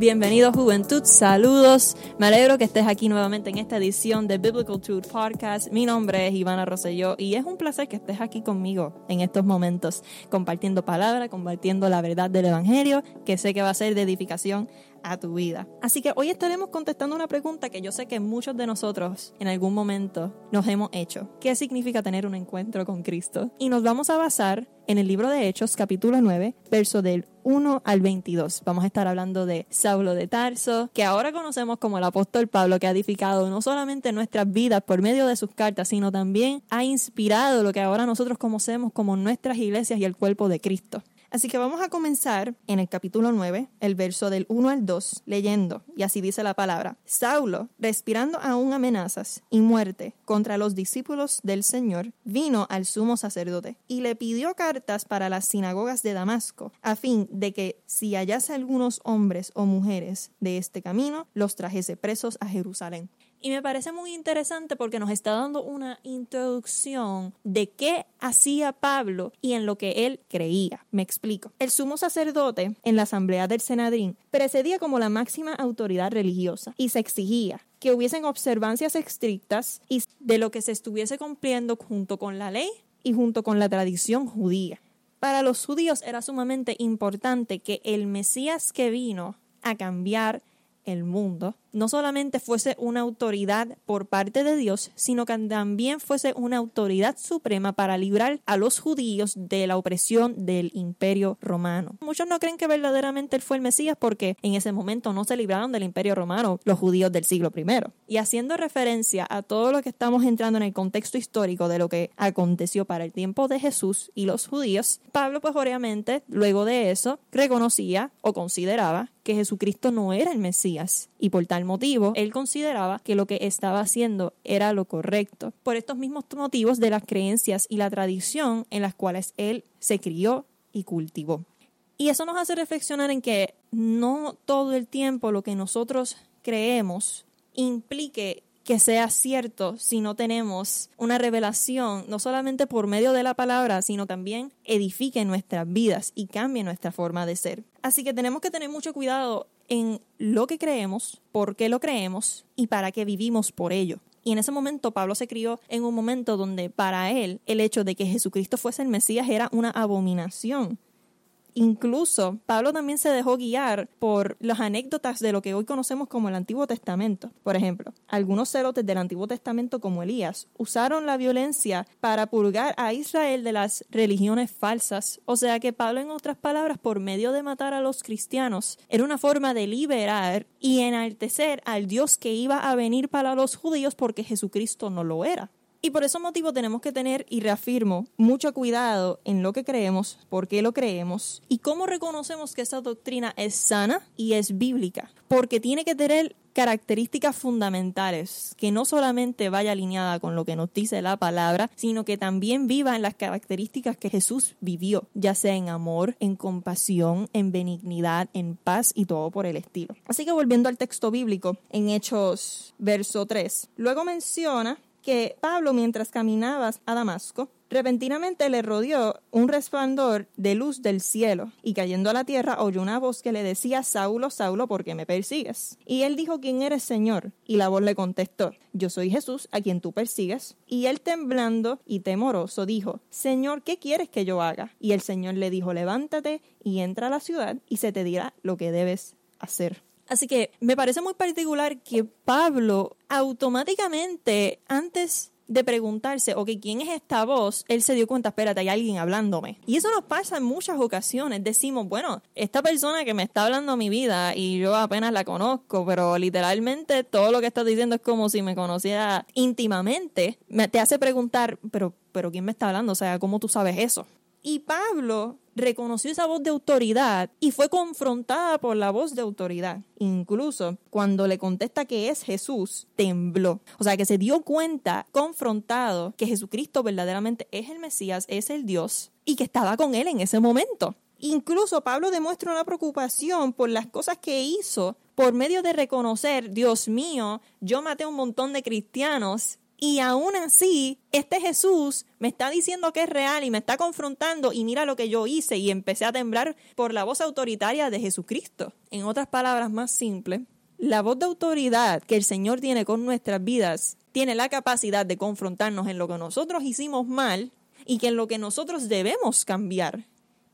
Bienvenido Juventud, saludos. Me alegro que estés aquí nuevamente en esta edición de Biblical Truth Podcast. Mi nombre es Ivana Rosselló y es un placer que estés aquí conmigo en estos momentos, compartiendo palabra, compartiendo la verdad del Evangelio, que sé que va a ser de edificación a tu vida. Así que hoy estaremos contestando una pregunta que yo sé que muchos de nosotros en algún momento nos hemos hecho. ¿Qué significa tener un encuentro con Cristo? Y nos vamos a basar en el libro de Hechos, capítulo 9, verso del 1 al 22. Vamos a estar hablando de Saulo de Tarso, que ahora conocemos como el apóstol Pablo, que ha edificado no solamente nuestras vidas por medio de sus cartas, sino también ha inspirado lo que ahora nosotros conocemos como nuestras iglesias y el cuerpo de Cristo. Así que vamos a comenzar en el capítulo 9, el verso del 1 al 2, leyendo, y así dice la palabra. Saulo, respirando aún amenazas y muerte contra los discípulos del Señor, vino al sumo sacerdote y le pidió cartas para las sinagogas de Damasco, a fin de que si hallase algunos hombres o mujeres de este camino, los trajese presos a Jerusalén. Y me parece muy interesante porque nos está dando una introducción de qué hacía Pablo y en lo que él creía. Me explico. El sumo sacerdote en la asamblea del Senadrín precedía como la máxima autoridad religiosa y se exigía que hubiesen observancias estrictas y de lo que se estuviese cumpliendo junto con la ley y junto con la tradición judía. Para los judíos era sumamente importante que el Mesías que vino a cambiar el mundo no solamente fuese una autoridad por parte de Dios, sino que también fuese una autoridad suprema para librar a los judíos de la opresión del imperio romano. Muchos no creen que verdaderamente él fue el Mesías porque en ese momento no se libraron del imperio romano los judíos del siglo I. Y haciendo referencia a todo lo que estamos entrando en el contexto histórico de lo que aconteció para el tiempo de Jesús y los judíos, Pablo pues obviamente luego de eso reconocía o consideraba que Jesucristo no era el Mesías y por tal motivo, él consideraba que lo que estaba haciendo era lo correcto, por estos mismos motivos de las creencias y la tradición en las cuales él se crió y cultivó. Y eso nos hace reflexionar en que no todo el tiempo lo que nosotros creemos implique que sea cierto si no tenemos una revelación, no solamente por medio de la palabra, sino también edifique nuestras vidas y cambie nuestra forma de ser. Así que tenemos que tener mucho cuidado en lo que creemos, por qué lo creemos y para qué vivimos por ello. Y en ese momento Pablo se crió en un momento donde para él el hecho de que Jesucristo fuese el Mesías era una abominación. Incluso Pablo también se dejó guiar por las anécdotas de lo que hoy conocemos como el Antiguo Testamento. Por ejemplo, algunos celotes del Antiguo Testamento como Elías usaron la violencia para purgar a Israel de las religiones falsas. O sea que Pablo, en otras palabras, por medio de matar a los cristianos, era una forma de liberar y enaltecer al Dios que iba a venir para los judíos porque Jesucristo no lo era. Y por ese motivo tenemos que tener, y reafirmo, mucho cuidado en lo que creemos, por qué lo creemos y cómo reconocemos que esa doctrina es sana y es bíblica. Porque tiene que tener características fundamentales, que no solamente vaya alineada con lo que nos dice la palabra, sino que también viva en las características que Jesús vivió, ya sea en amor, en compasión, en benignidad, en paz y todo por el estilo. Así que volviendo al texto bíblico, en Hechos verso 3, luego menciona que Pablo mientras caminaba a Damasco, repentinamente le rodeó un resplandor de luz del cielo, y cayendo a la tierra oyó una voz que le decía, Saulo, Saulo, ¿por qué me persigues? Y él dijo, ¿quién eres, Señor? Y la voz le contestó, yo soy Jesús, a quien tú persigues. Y él temblando y temoroso dijo, Señor, ¿qué quieres que yo haga? Y el Señor le dijo, levántate y entra a la ciudad y se te dirá lo que debes hacer. Así que me parece muy particular que Pablo automáticamente, antes de preguntarse, ok, ¿quién es esta voz? Él se dio cuenta, espérate, hay alguien hablándome. Y eso nos pasa en muchas ocasiones. Decimos, bueno, esta persona que me está hablando mi vida y yo apenas la conozco, pero literalmente todo lo que estás diciendo es como si me conociera íntimamente. Me, te hace preguntar, pero, pero ¿quién me está hablando? O sea, ¿cómo tú sabes eso? Y Pablo reconoció esa voz de autoridad y fue confrontada por la voz de autoridad. Incluso cuando le contesta que es Jesús, tembló. O sea, que se dio cuenta, confrontado, que Jesucristo verdaderamente es el Mesías, es el Dios y que estaba con él en ese momento. Incluso Pablo demuestra una preocupación por las cosas que hizo por medio de reconocer, Dios mío, yo maté a un montón de cristianos Y aún así, este Jesús me está diciendo que es real y me está confrontando y mira lo que yo hice y empecé a temblar por la voz autoritaria de Jesucristo. En otras palabras más simples, la voz de autoridad que el Señor tiene con nuestras vidas tiene la capacidad de confrontarnos en lo que nosotros hicimos mal y en lo que nosotros debemos cambiar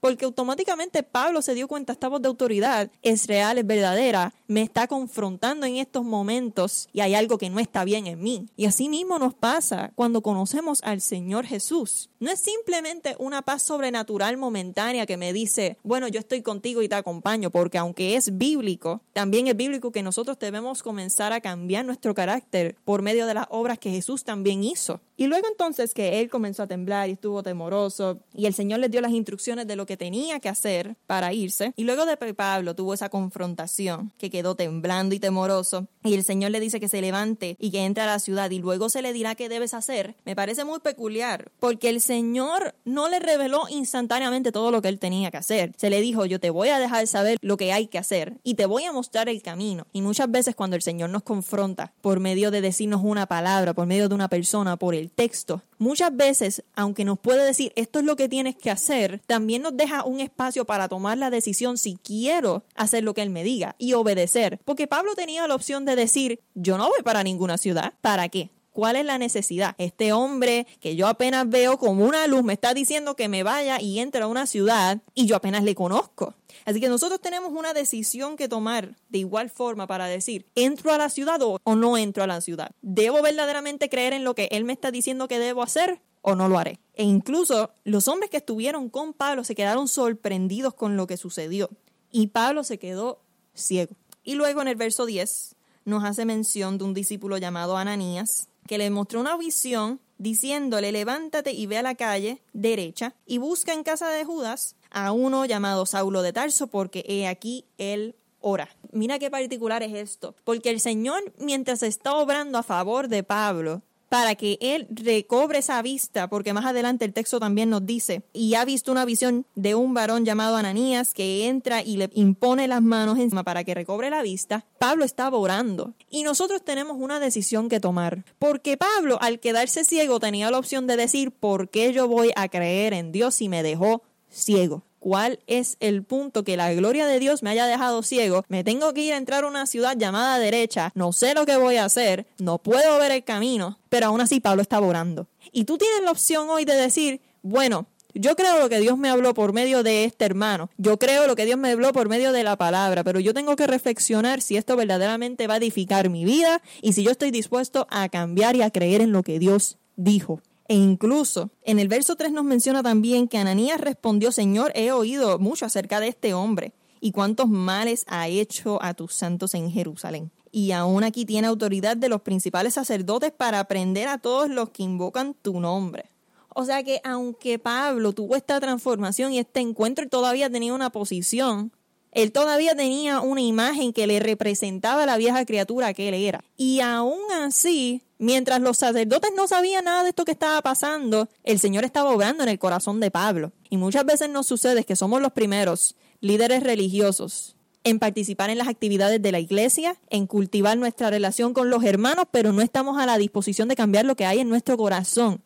porque automáticamente Pablo se dio cuenta, esta voz de autoridad es real, es verdadera, me está confrontando en estos momentos y hay algo que no está bien en mí. Y así mismo nos pasa cuando conocemos al Señor Jesús. No es simplemente una paz sobrenatural momentánea que me dice, bueno, yo estoy contigo y te acompaño, porque aunque es bíblico, también es bíblico que nosotros debemos comenzar a cambiar nuestro carácter por medio de las obras que Jesús también hizo. Y luego entonces que él comenzó a temblar y estuvo temoroso y el Señor le dio las instrucciones de lo que tenía que hacer para irse. Y luego de Pablo tuvo esa confrontación que quedó temblando y temoroso y el Señor le dice que se levante y que entre a la ciudad y luego se le dirá qué debes hacer. Me parece muy peculiar porque el Señor no le reveló instantáneamente todo lo que él tenía que hacer. Se le dijo, yo te voy a dejar saber lo que hay que hacer y te voy a mostrar el camino. Y muchas veces cuando el Señor nos confronta por medio de decirnos una palabra, por medio de una persona, por el texto, muchas veces, aunque nos puede decir esto es lo que tienes que hacer, también nos deja un espacio para tomar la decisión si quiero hacer lo que Él me diga y obedecer. Porque Pablo tenía la opción de decir, yo no voy para ninguna ciudad. ¿Para qué? ¿Cuál es la necesidad? Este hombre que yo apenas veo como una luz me está diciendo que me vaya y entre a una ciudad y yo apenas le conozco. Así que nosotros tenemos una decisión que tomar de igual forma para decir, ¿entro a la ciudad o, no entro a la ciudad? ¿Debo verdaderamente creer en lo que él me está diciendo que debo hacer o no lo haré? E incluso los hombres que estuvieron con Pablo se quedaron sorprendidos con lo que sucedió. Y Pablo se quedó ciego. Y luego en el verso 10 nos hace mención de un discípulo llamado Ananías, que le mostró una visión diciéndole, levántate y ve a la calle derecha y busca en casa de Judas a uno llamado Saulo de Tarso, porque he aquí él ora. Mira qué particular es esto, porque el Señor, mientras está obrando a favor de Pablo, para que él recobre esa vista, porque más adelante el texto también nos dice, y ha visto una visión de un varón llamado Ananías que entra y le impone las manos encima para que recobre la vista, Pablo estaba orando. Y nosotros tenemos una decisión que tomar, porque Pablo al quedarse ciego tenía la opción de decir, ¿por qué yo voy a creer en Dios si me dejó ciego? Cuál es el punto que la gloria de Dios me haya dejado ciego, me tengo que ir a entrar a una ciudad llamada derecha, no sé lo que voy a hacer, no puedo ver el camino, pero aún así Pablo está orando. Y tú tienes la opción hoy de decir, bueno, yo creo lo que Dios me habló por medio de este hermano. Yo creo lo que Dios me habló por medio de la palabra, pero yo tengo que reflexionar si esto verdaderamente va a edificar mi vida y si yo estoy dispuesto a cambiar y a creer en lo que Dios dijo. E incluso en el verso 3 nos menciona también que Ananías respondió, Señor, he oído mucho acerca de este hombre y cuántos males ha hecho a tus santos en Jerusalén. Y aún aquí tiene autoridad de los principales sacerdotes para aprender a todos los que invocan tu nombre. O sea que aunque Pablo tuvo esta transformación y este encuentro y todavía tenía una posición, él todavía tenía una imagen que le representaba a la vieja criatura que él era. Y aún así, mientras los sacerdotes no sabían nada de esto que estaba pasando, el Señor estaba obrando en el corazón de Pablo. Y muchas veces nos sucede que somos los primeros líderes religiosos en participar en las actividades de la iglesia, en cultivar nuestra relación con los hermanos, pero no estamos a la disposición de cambiar lo que hay en nuestro corazón.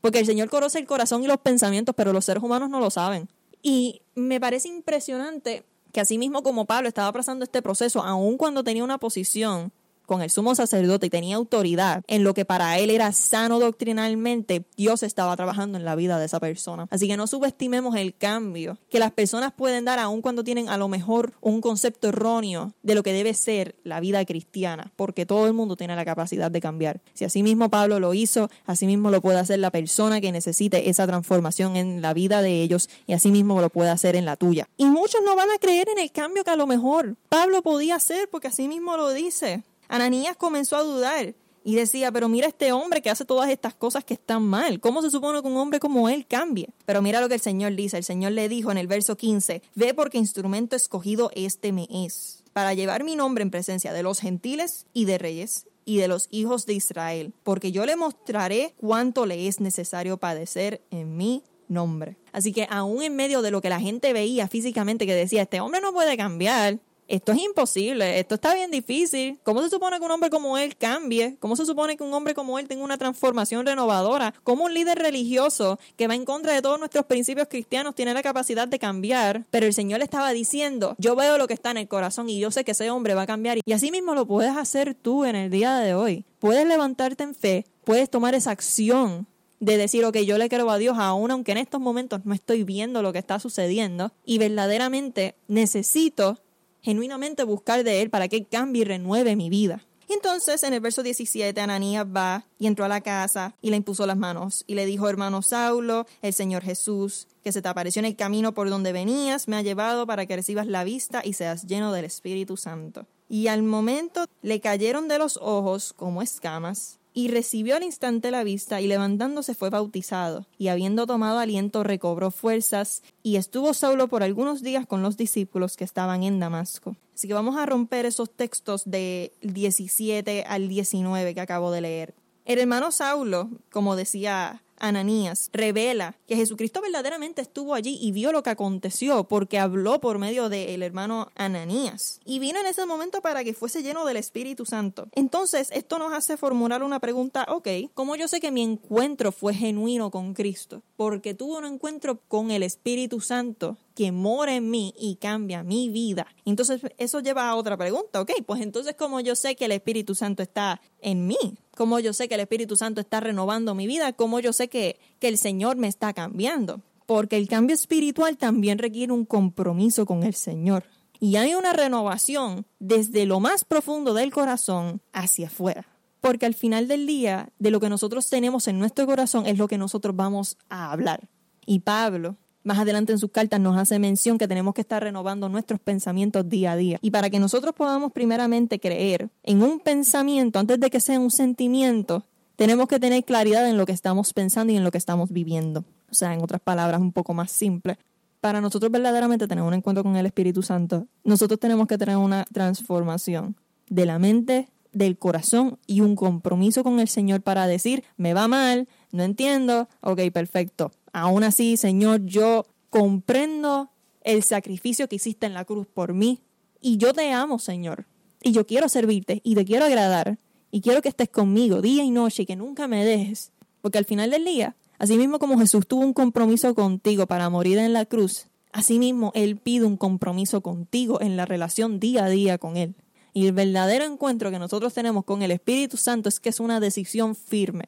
Porque el Señor conoce el corazón y los pensamientos, pero los seres humanos no lo saben. Y me parece impresionante que así mismo como Pablo estaba pasando este proceso, aun cuando tenía una posición con el sumo sacerdote y tenía autoridad en lo que para él era sano doctrinalmente, Dios estaba trabajando en la vida de esa persona. Así que no subestimemos el cambio que las personas pueden dar aun cuando tienen a lo mejor un concepto erróneo de lo que debe ser la vida cristiana, porque todo el mundo tiene la capacidad de cambiar. Si así mismo Pablo lo hizo, así mismo lo puede hacer la persona que necesite esa transformación en la vida de ellos y así mismo lo puede hacer en la tuya. Y muchos no van a creer en el cambio que a lo mejor Pablo podía hacer porque así mismo lo dice. Ananías comenzó a dudar y decía, pero mira este hombre que hace todas estas cosas que están mal. ¿Cómo se supone que un hombre como él cambie? Pero mira lo que el Señor dice. El Señor le dijo en el verso 15, ve porque instrumento escogido este me es, para llevar mi nombre en presencia de los gentiles y de reyes y de los hijos de Israel, porque yo le mostraré cuánto le es necesario padecer en mi nombre. Así que aún en medio de lo que la gente veía físicamente que decía, este hombre no puede cambiar, esto es imposible, esto está bien difícil. ¿Cómo se supone que un hombre como él cambie? ¿Cómo se supone que un hombre como él tenga una transformación renovadora? ¿Cómo un líder religioso que va en contra de todos nuestros principios cristianos tiene la capacidad de cambiar? Pero el Señor le estaba diciendo, yo veo lo que está en el corazón y yo sé que ese hombre va a cambiar. Y así mismo lo puedes hacer tú en el día de hoy. Puedes levantarte en fe, puedes tomar esa acción de decir, ok, yo le creo a Dios aún aunque en estos momentos no estoy viendo lo que está sucediendo y verdaderamente necesito genuinamente buscar de Él para que Él cambie y renueve mi vida. Entonces, en el verso 17, Ananías va y entró a la casa y le impuso las manos y le dijo, hermano Saulo, el Señor Jesús, que se te apareció en el camino por donde venías, me ha llevado para que recibas la vista y seas lleno del Espíritu Santo. Y al momento le cayeron de los ojos como escamas y recibió al instante la vista y levantándose fue bautizado, y habiendo tomado aliento recobró fuerzas, y estuvo Saulo por algunos días con los discípulos que estaban en Damasco. Así que vamos a romper esos textos de 17 al 19 que acabo de leer. El hermano Saulo, como decía Ananías revela que Jesucristo verdaderamente estuvo allí y vio lo que aconteció porque habló por medio del hermano Ananías. Y vino en ese momento para que fuese lleno del Espíritu Santo. Entonces, esto nos hace formular una pregunta, ok, ¿cómo yo sé que mi encuentro fue genuino con Cristo? Porque tuvo un encuentro con el Espíritu Santo que mora en mí y cambia mi vida. Entonces, eso lleva a otra pregunta, ok, pues entonces, ¿cómo yo sé que el Espíritu Santo está en mí? cómo yo sé que el Espíritu Santo está renovando mi vida, cómo yo sé que, el Señor me está cambiando. Porque el cambio espiritual también requiere un compromiso con el Señor. Y hay una renovación desde lo más profundo del corazón hacia afuera. Porque al final del día, de lo que nosotros tenemos en nuestro corazón es lo que nosotros vamos a hablar. Y Pablo más adelante en sus cartas nos hace mención que tenemos que estar renovando nuestros pensamientos día a día. Y para que nosotros podamos primeramente creer en un pensamiento antes de que sea un sentimiento, tenemos que tener claridad en lo que estamos pensando y en lo que estamos viviendo. O sea, en otras palabras, un poco más simple. Para nosotros verdaderamente tener un encuentro con el Espíritu Santo, nosotros tenemos que tener una transformación de la mente, del corazón y un compromiso con el Señor para decir, me va mal, no entiendo, ok, perfecto, Aún así, Señor, yo comprendo el sacrificio que hiciste en la cruz por mí y yo te amo, Señor. Y yo quiero servirte y te quiero agradar y quiero que estés conmigo día y noche y que nunca me dejes. Porque al final del día, así mismo como Jesús tuvo un compromiso contigo para morir en la cruz, asimismo Él pide un compromiso contigo en la relación día a día con Él. Y el verdadero encuentro que nosotros tenemos con el Espíritu Santo es que es una decisión firme.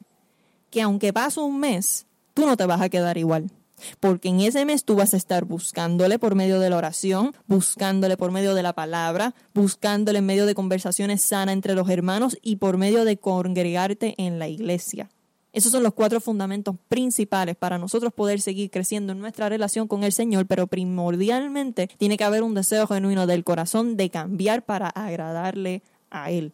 Que aunque pase un mes, tú no te vas a quedar igual. Porque en ese mes tú vas a estar buscándole por medio de la oración, buscándole por medio de la palabra, buscándole en medio de conversaciones sanas entre los hermanos y por medio de congregarte en la iglesia. Esos son los cuatro fundamentos principales para nosotros poder seguir creciendo en nuestra relación con el Señor, pero primordialmente tiene que haber un deseo genuino del corazón de cambiar para agradarle a Él.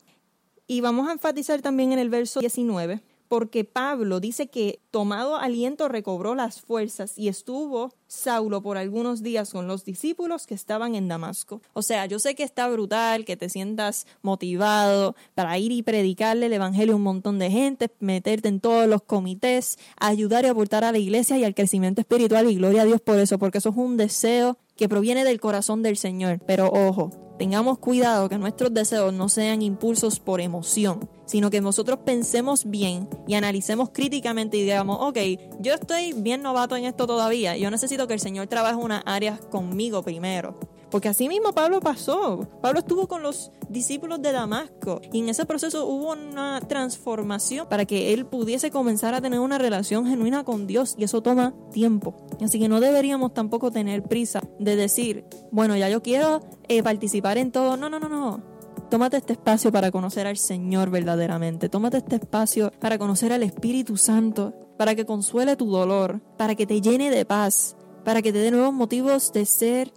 Y vamos a enfatizar también en el verso 19 porque Pablo dice que tomado aliento recobró las fuerzas y estuvo Saulo por algunos días con los discípulos que estaban en Damasco. O sea, yo sé que está brutal, que te sientas motivado para ir y predicarle el Evangelio a un montón de gente, meterte en todos los comités, ayudar y aportar a la iglesia y al crecimiento espiritual y gloria a Dios por eso, porque eso es un deseo que proviene del corazón del Señor. Pero ojo, tengamos cuidado que nuestros deseos no sean impulsos por emoción, sino que nosotros pensemos bien y analicemos críticamente y digamos, ok, yo estoy bien novato en esto todavía, yo necesito que el Señor trabaje unas áreas conmigo primero. Porque así mismo Pablo pasó. Pablo estuvo con los discípulos de Damasco y en ese proceso hubo una transformación para que él pudiese comenzar a tener una relación genuina con Dios y eso toma tiempo. Así que no deberíamos tampoco tener prisa de decir, bueno, ya yo quiero eh, participar en todo. No, no, no, no. Tómate este espacio para conocer al Señor verdaderamente. Tómate este espacio para conocer al Espíritu Santo, para que consuele tu dolor, para que te llene de paz, para que te dé nuevos motivos de ser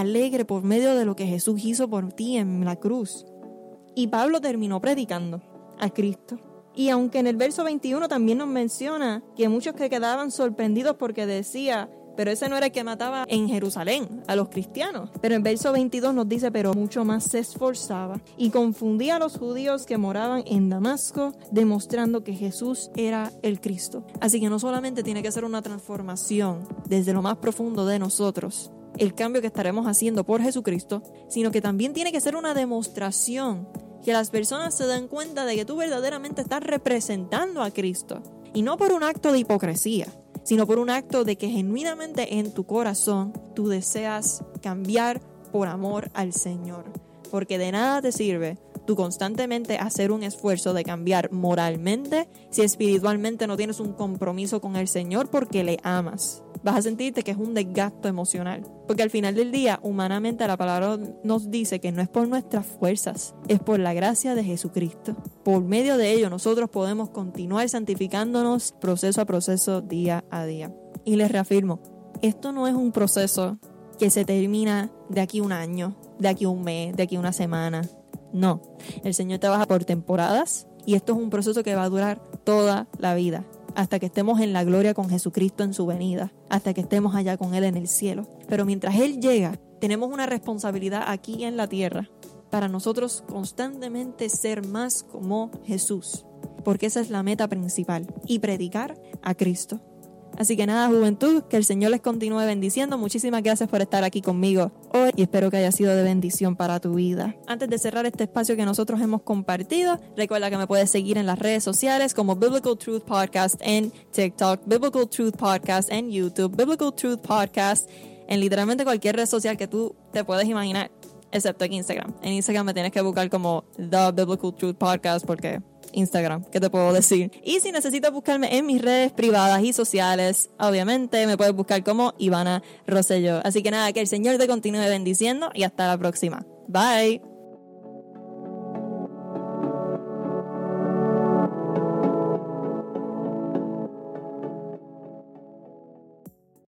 alegre por medio de lo que Jesús hizo por ti en la cruz. Y Pablo terminó predicando a Cristo. Y aunque en el verso 21 también nos menciona que muchos que quedaban sorprendidos porque decía, pero ese no era el que mataba en Jerusalén a los cristianos. Pero en verso 22 nos dice, pero mucho más se esforzaba y confundía a los judíos que moraban en Damasco, demostrando que Jesús era el Cristo. Así que no solamente tiene que ser una transformación desde lo más profundo de nosotros, el cambio que estaremos haciendo por Jesucristo, sino que también tiene que ser una demostración que las personas se den cuenta de que tú verdaderamente estás representando a Cristo. Y no por un acto de hipocresía, sino por un acto de que genuinamente en tu corazón tú deseas cambiar por amor al Señor. Porque de nada te sirve tú constantemente hacer un esfuerzo de cambiar moralmente si espiritualmente no tienes un compromiso con el Señor porque le amas vas a sentirte que es un desgasto emocional. Porque al final del día, humanamente la palabra nos dice que no es por nuestras fuerzas, es por la gracia de Jesucristo. Por medio de ello nosotros podemos continuar santificándonos proceso a proceso, día a día. Y les reafirmo, esto no es un proceso que se termina de aquí un año, de aquí un mes, de aquí una semana. No, el Señor trabaja por temporadas y esto es un proceso que va a durar toda la vida hasta que estemos en la gloria con Jesucristo en su venida, hasta que estemos allá con Él en el cielo. Pero mientras Él llega, tenemos una responsabilidad aquí en la tierra para nosotros constantemente ser más como Jesús, porque esa es la meta principal, y predicar a Cristo. Así que nada, juventud, que el Señor les continúe bendiciendo. Muchísimas gracias por estar aquí conmigo hoy y espero que haya sido de bendición para tu vida. Antes de cerrar este espacio que nosotros hemos compartido, recuerda que me puedes seguir en las redes sociales como Biblical Truth Podcast en TikTok, Biblical Truth Podcast en YouTube, Biblical Truth Podcast en literalmente cualquier red social que tú te puedes imaginar, excepto en Instagram. En Instagram me tienes que buscar como The Biblical Truth Podcast porque Instagram, ¿qué te puedo decir? Y si necesitas buscarme en mis redes privadas y sociales, obviamente me puedes buscar como Ivana Rosselló. Así que nada, que el Señor te continúe bendiciendo y hasta la próxima. Bye.